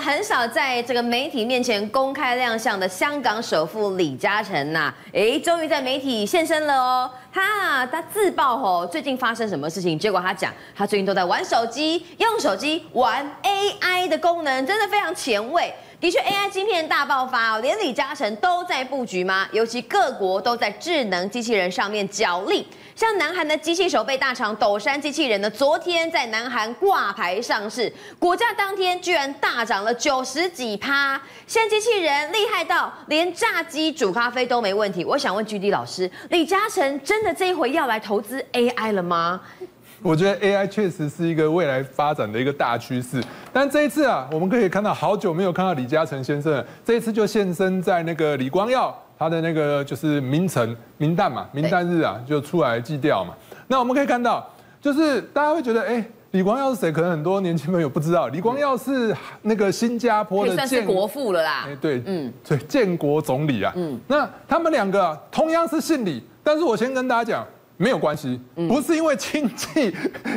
很少在这个媒体面前公开亮相的香港首富李嘉诚呐，哎，终于在媒体现身了哦。他啊，他自曝吼，最近发生什么事情？结果他讲，他最近都在玩手机，用手机玩 AI 的功能，真的非常前卫。的确，AI 晶片大爆发哦，连李嘉诚都在布局吗？尤其各国都在智能机器人上面角力。像南韩的机器手背大厂斗山机器人呢，昨天在南韩挂牌上市，股价当天居然大涨了九十几趴。现在机器人厉害到连炸鸡煮咖啡都没问题。我想问 GD 老师，李嘉诚真的这一回要来投资 AI 了吗？我觉得 AI 确实是一个未来发展的一个大趋势。但这一次啊，我们可以看到好久没有看到李嘉诚先生了，这一次就现身在那个李光耀。他的那个就是名臣名旦嘛，名旦日啊，就出来祭吊嘛。那我们可以看到，就是大家会觉得，哎，李光耀是谁？可能很多年轻朋友不知道，李光耀是那个新加坡的建国父了啦。哎，对，嗯，对，建国总理啊。嗯，那他们两个同样是姓李，但是我先跟大家讲。没有关系，不是因为亲戚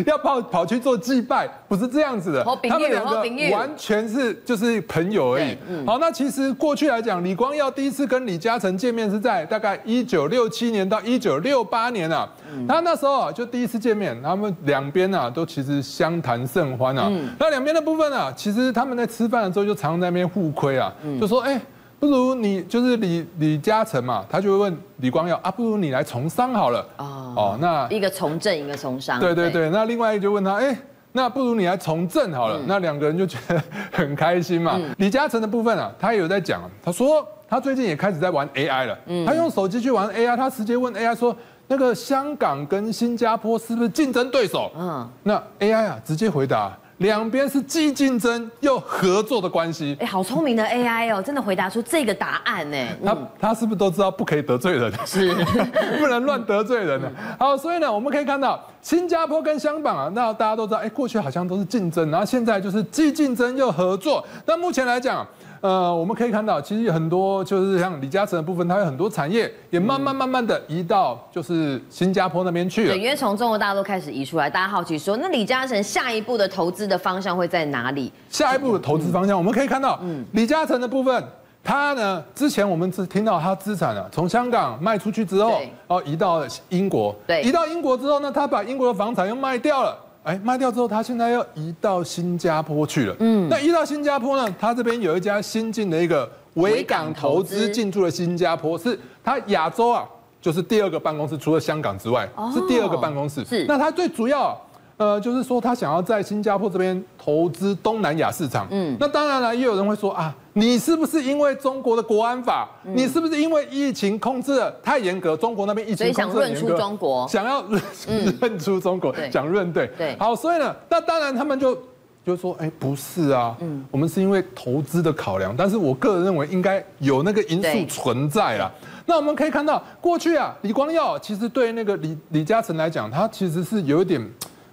要跑跑去做祭拜，不是这样子的。他们两个完全是就是朋友而已。好，那其实过去来讲，李光耀第一次跟李嘉诚见面是在大概一九六七年到一九六八年啊。他那时候啊就第一次见面，他们两边啊都其实相谈甚欢啊。那两边的部分啊，其实他们在吃饭的时候就常常在那边互亏啊，就说哎。不如你就是李李嘉诚嘛，他就会问李光耀啊，不如你来从商好了。哦，哦，那一个从政，一个从商。对对对，那另外一个就问他，哎，那不如你来从政好了。嗯、那两个人就觉得很开心嘛。嗯、李嘉诚的部分啊，他也有在讲，他说他最近也开始在玩 AI 了。嗯，他用手机去玩 AI，他直接问 AI 说，那个香港跟新加坡是不是竞争对手？嗯，那 AI 啊，直接回答。两边是既竞争又合作的关系。哎，好聪明的 AI 哦，真的回答出这个答案呢。他他是不是都知道不可以得罪人？是，不能乱得罪人呢。好，所以呢，我们可以看到新加坡跟香港啊，那大家都知道，哎，过去好像都是竞争，然后现在就是既竞争又合作。那目前来讲。呃，我们可以看到，其实很多就是像李嘉诚的部分，它有很多产业也慢慢慢慢的移到就是新加坡那边去了。对，因为从中国大陆开始移出来，大家好奇说，那李嘉诚下一步的投资的方向会在哪里？下一步的投资方向，我们可以看到，嗯，李嘉诚的部分，他呢，之前我们只听到他资产啊，从香港卖出去之后，哦，移到英国，对，移到英国之后呢，他把英国的房产又卖掉了。哎，卖掉之后，他现在要移到新加坡去了。嗯，那移到新加坡呢？他这边有一家新进的一个维港投资进驻了新加坡，是他亚洲啊，就是第二个办公室，除了香港之外，是第二个办公室。是，那他最主要。呃，就是说他想要在新加坡这边投资东南亚市场。嗯，那当然了，也有人会说啊，你是不是因为中国的国安法？嗯、你是不是因为疫情控制的太严格？中国那边疫情控制的严格，想润出中国，想要润 出中国，想润对对。好，所以呢，那当然他们就就说，哎，不是啊，嗯，我们是因为投资的考量，但是我个人认为应该有那个因素存在啦。那我们可以看到，过去啊，李光耀其实对那个李李嘉诚来讲，他其实是有一点。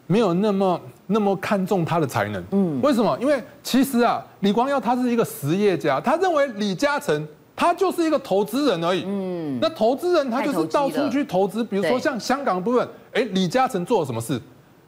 没有那么那么看重他的才能，嗯，为什么？因为其实啊，李光耀他是一个实业家，他认为李嘉诚他就是一个投资人而已，嗯，那投资人他就是到处去投资，比如说像香港部分，哎，李嘉诚做了什么事？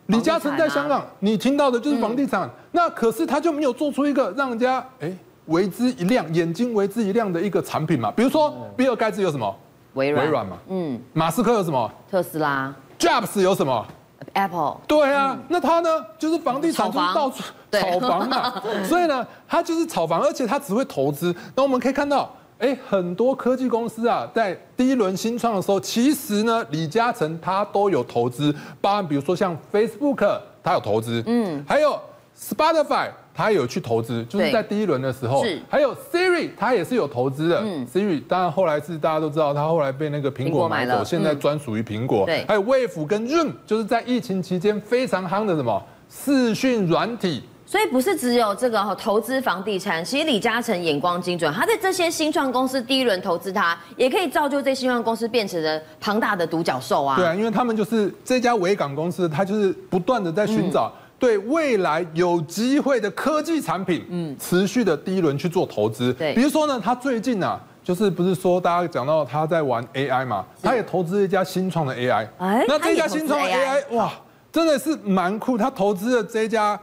李嘉诚在香港，你听到的就是房地产，那可是他就没有做出一个让人家哎为之一亮、眼睛为之一亮的一个产品嘛？比如说比尔盖茨有什么？微软，微软嘛，嗯，马斯克有什么？特斯拉，Jobs 有什么？Apple 对啊，那他呢？就是房地产就是到处炒房嘛，所以呢，他就是炒房，而且他只会投资。那我们可以看到，哎，很多科技公司啊，在第一轮新创的时候，其实呢，李嘉诚他都有投资，包含比如说像 Facebook，他有投资，嗯，还有 Spotify。他有去投资，就是在第一轮的时候，是还有 Siri，他也是有投资的。嗯，Siri 当然后来是大家都知道，他后来被那个苹果买走，现在专属于苹果。对，还有 Wave 跟 Zoom，就是在疫情期间非常夯的什么视讯软体。所以不是只有这个投资房地产，其实李嘉诚眼光精准，他在这些新创公司第一轮投资，他也可以造就这新创公司变成了庞大的独角兽啊。对啊，因为他们就是这家维港公司，他就是不断的在寻找。对未来有机会的科技产品，嗯，持续的第一轮去做投资。对，比如说呢，他最近啊，就是不是说大家讲到他在玩 AI 嘛，他也投资一家新创的 AI。哎，那这家新创的 AI，哇，真的是蛮酷。他投资的这家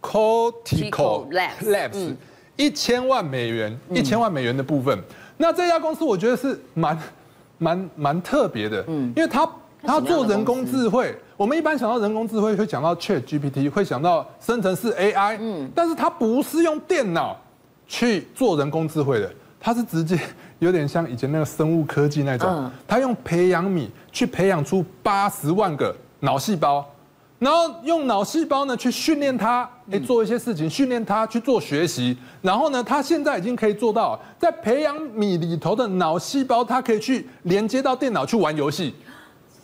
Cortical Labs，一千万美元，一千万美元的部分。那这家公司我觉得是蛮蛮蛮特别的，嗯，因为他他做人工智慧，我们一般想到人工智慧会讲到 Chat GPT，会想到生成式 AI，嗯，但是它不是用电脑去做人工智慧的，它是直接 有点像以前那个生物科技那种，它用培养皿去培养出八十万个脑细胞。然后用脑细胞呢去训练它，哎，做一些事情，训练它去做学习。然后呢，它现在已经可以做到，在培养皿里头的脑细胞，它可以去连接到电脑去玩游戏。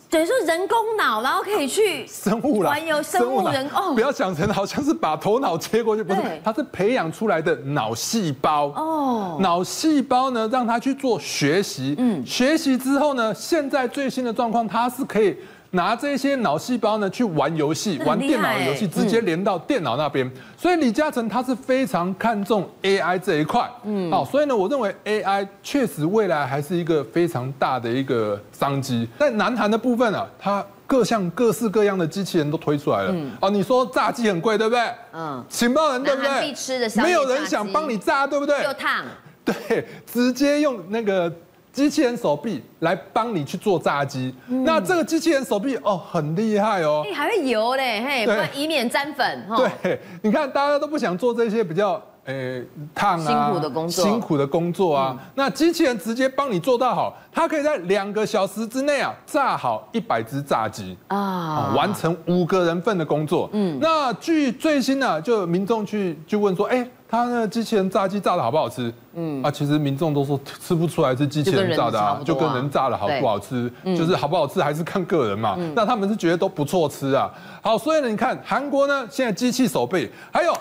等于说人工脑，然后可以去生物玩游生物人哦，不要想成好像是把头脑切过去，不是，它是培养出来的脑细胞哦。脑细胞呢，让它去做学习。嗯，学习之后呢，现在最新的状况，它是可以。拿这些脑细胞呢去玩游戏，玩电脑的游戏，直接连到电脑那边。所以李嘉诚他是非常看重 AI 这一块，嗯，好，所以呢，我认为 AI 确实未来还是一个非常大的一个商机。在南韩的部分啊，它各项各式各样的机器人都推出来了。哦，你说炸鸡很贵，对不对？嗯。情报人对不对？必吃的，没有人想帮你炸，对不对？又烫。对，直接用那个。机器人手臂来帮你去做炸鸡，嗯、那这个机器人手臂哦很厉害哦，哎还会游嘞，嘿，对。以免沾粉。对，你看大家都不想做这些比较诶烫啊辛苦的工作，辛苦的工作啊，嗯、那机器人直接帮你做到好，它可以在两个小时之内啊炸好一百只炸鸡。啊，完成五个人份的工作。嗯，那据最新呢、啊，就民众去就问说，哎。他那个机器人炸鸡炸的好不好吃？嗯啊，其实民众都说吃不出来是机器人炸的啊，就跟人炸的好不好吃，就是好不好吃还是看个人嘛。那他们是觉得都不错吃啊。好，所以呢，你看韩国呢，现在机器手臂，还有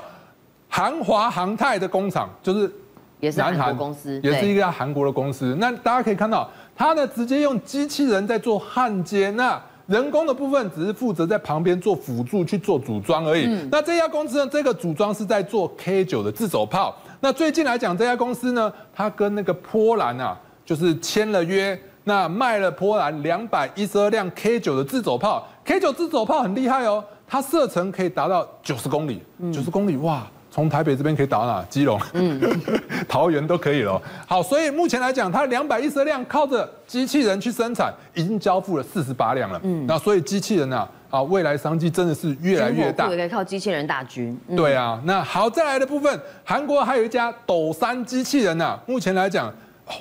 韩华航泰的工厂，就是也是韩国公司，也是一个韩国的公司。那大家可以看到，他呢直接用机器人在做焊接那。人工的部分只是负责在旁边做辅助去做组装而已。嗯、那这家公司呢，这个组装是在做 K 九的自走炮。那最近来讲，这家公司呢，它跟那个波兰啊，就是签了约，那卖了波兰两百一十二辆 K 九的自走炮。K 九自走炮很厉害哦，它射程可以达到九十公里，九十公里哇！从台北这边可以打到哪？基隆、嗯、桃园都可以了。好，所以目前来讲，它两百一十辆靠着机器人去生产，已经交付了四十八辆了。嗯，那所以机器人啊，啊，未来商机真的是越来越大。可以靠机器人大军。嗯、对啊，那好，再来的部分，韩国还有一家斗山机器人啊，目前来讲，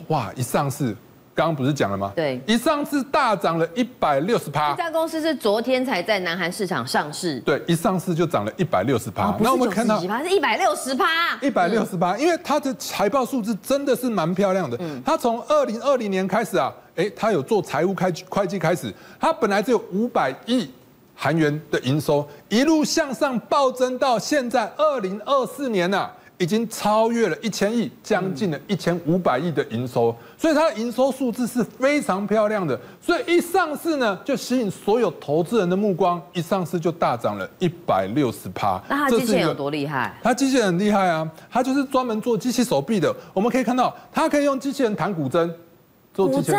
哇，一上市。刚刚不是讲了吗？对，一上市大涨了一百六十趴。这家公司是昨天才在南韩市场上市。对，一上市就涨了一百六十趴。那我们看到是一百六十趴，一百六十趴，因为它的财报数字真的是蛮漂亮的。嗯，它从二零二零年开始啊，哎，它有做财务开会计开始，它本来只有五百亿韩元的营收，一路向上暴增到现在二零二四年啊。已经超越了一千亿，将近了一千五百亿的营收，所以它的营收数字是非常漂亮的。所以一上市呢，就吸引所有投资人的目光，一上市就大涨了一百六十趴。那它机器人有多厉害？它机器人很厉害啊，它就是专门做机器手臂的。我们可以看到，它可以用机器人弹古筝。做古筝呢？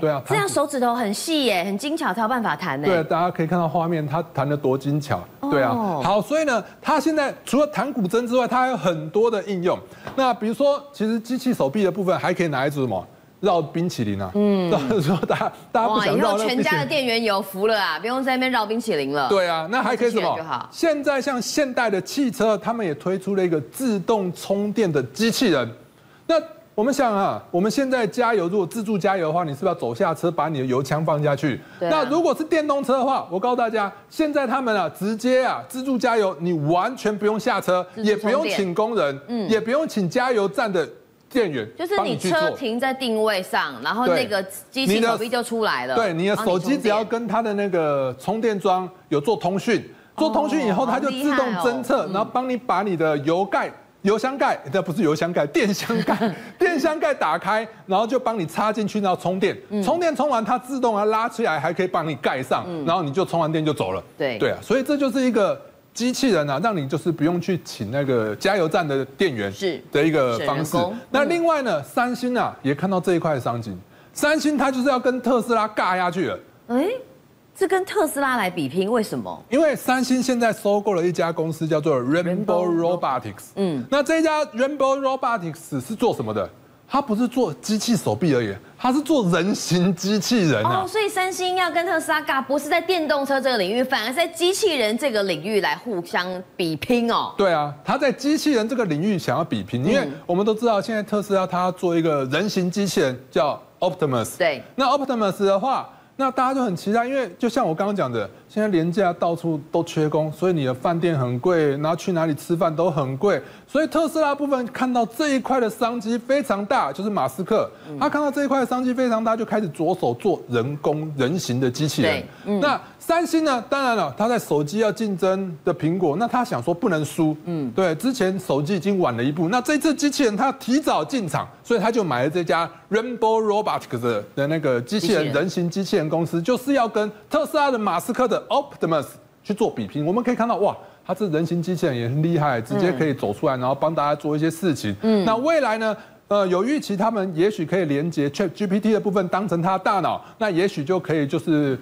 对啊，这样手指头很细耶，很精巧，才有办法弹呢。对，大家可以看到画面，它弹的多精巧。对啊，好，所以呢，它现在除了弹古筝之外，它还有很多的应用。那比如说，其实机器手臂的部分还可以拿来做什么？绕冰淇淋啊。嗯。说大家大家不想绕那个。全家的电源有福了啊，不用在那边绕冰淇淋了。对啊，那还可以什么？现在像现代的汽车，他们也推出了一个自动充电的机器人。那我们想啊，我们现在加油，如果自助加油的话，你是不是要走下车，把你的油枪放下去？啊。那如果是电动车的话，我告诉大家，现在他们啊，直接啊，自助加油，你完全不用下车，也不用请工人，嗯，也不用请加油站的店员，就是你车停在定位上，然后那个机器手臂就出来了。对，你的手机只要跟它的那个充电桩有做通讯，做通讯以后，它就自动侦测，然后帮你把你的油盖。油箱盖，这不是油箱盖，电箱盖，电箱盖打开，然后就帮你插进去，然后充电，嗯、充电充完它自动啊拉出来，还可以帮你盖上，嗯、然后你就充完电就走了。对。对啊，所以这就是一个机器人啊，让你就是不用去请那个加油站的店员是。的一个方式。那另外呢，三星啊也看到这一块的商机，三星它就是要跟特斯拉尬下去了。哎这跟特斯拉来比拼，为什么？因为三星现在收购了一家公司，叫做 Rainbow Robotics。嗯，那这一家 Rainbow Robotics 是做什么的？它不是做机器手臂而已，它是做人形机器人啊。哦，所以三星要跟特斯拉尬，不是在电动车这个领域，反而是在机器人这个领域来互相比拼哦。对啊，它在机器人这个领域想要比拼，因为我们都知道现在特斯拉它要做一个人形机器人叫 Optimus。对，那 Optimus 的话。那大家就很期待，因为就像我刚刚讲的，现在廉价到处都缺工，所以你的饭店很贵，然后去哪里吃饭都很贵，所以特斯拉部分看到这一块的商机非常大，就是马斯克，他看到这一块的商机非常大，就开始着手做人工人形的机器人。那三星呢？当然了，他在手机要竞争的苹果，那他想说不能输。嗯，对，之前手机已经晚了一步，那这次机器人他提早进场，所以他就买了这家 Rainbow Robotics 的的那个机器人人形机器人公司，就是要跟特斯拉的马斯克的 Optimus 去做比拼。我们可以看到，哇，它这人形机器人也很厉害，直接可以走出来，然后帮大家做一些事情。嗯，那未来呢？呃，有预期他们也许可以连接 ChatGPT 的部分当成他的大脑，那也许就可以就是。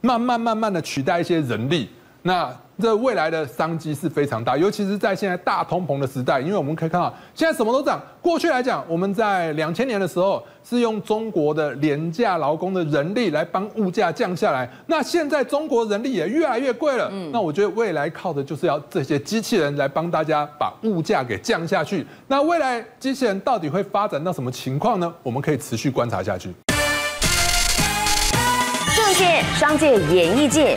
慢慢慢慢的取代一些人力，那这未来的商机是非常大，尤其是在现在大通膨的时代，因为我们可以看到现在什么都涨。过去来讲，我们在两千年的时候是用中国的廉价劳工的人力来帮物价降下来，那现在中国人力也越来越贵了。嗯，那我觉得未来靠的就是要这些机器人来帮大家把物价给降下去。那未来机器人到底会发展到什么情况呢？我们可以持续观察下去。界、商界、演艺界，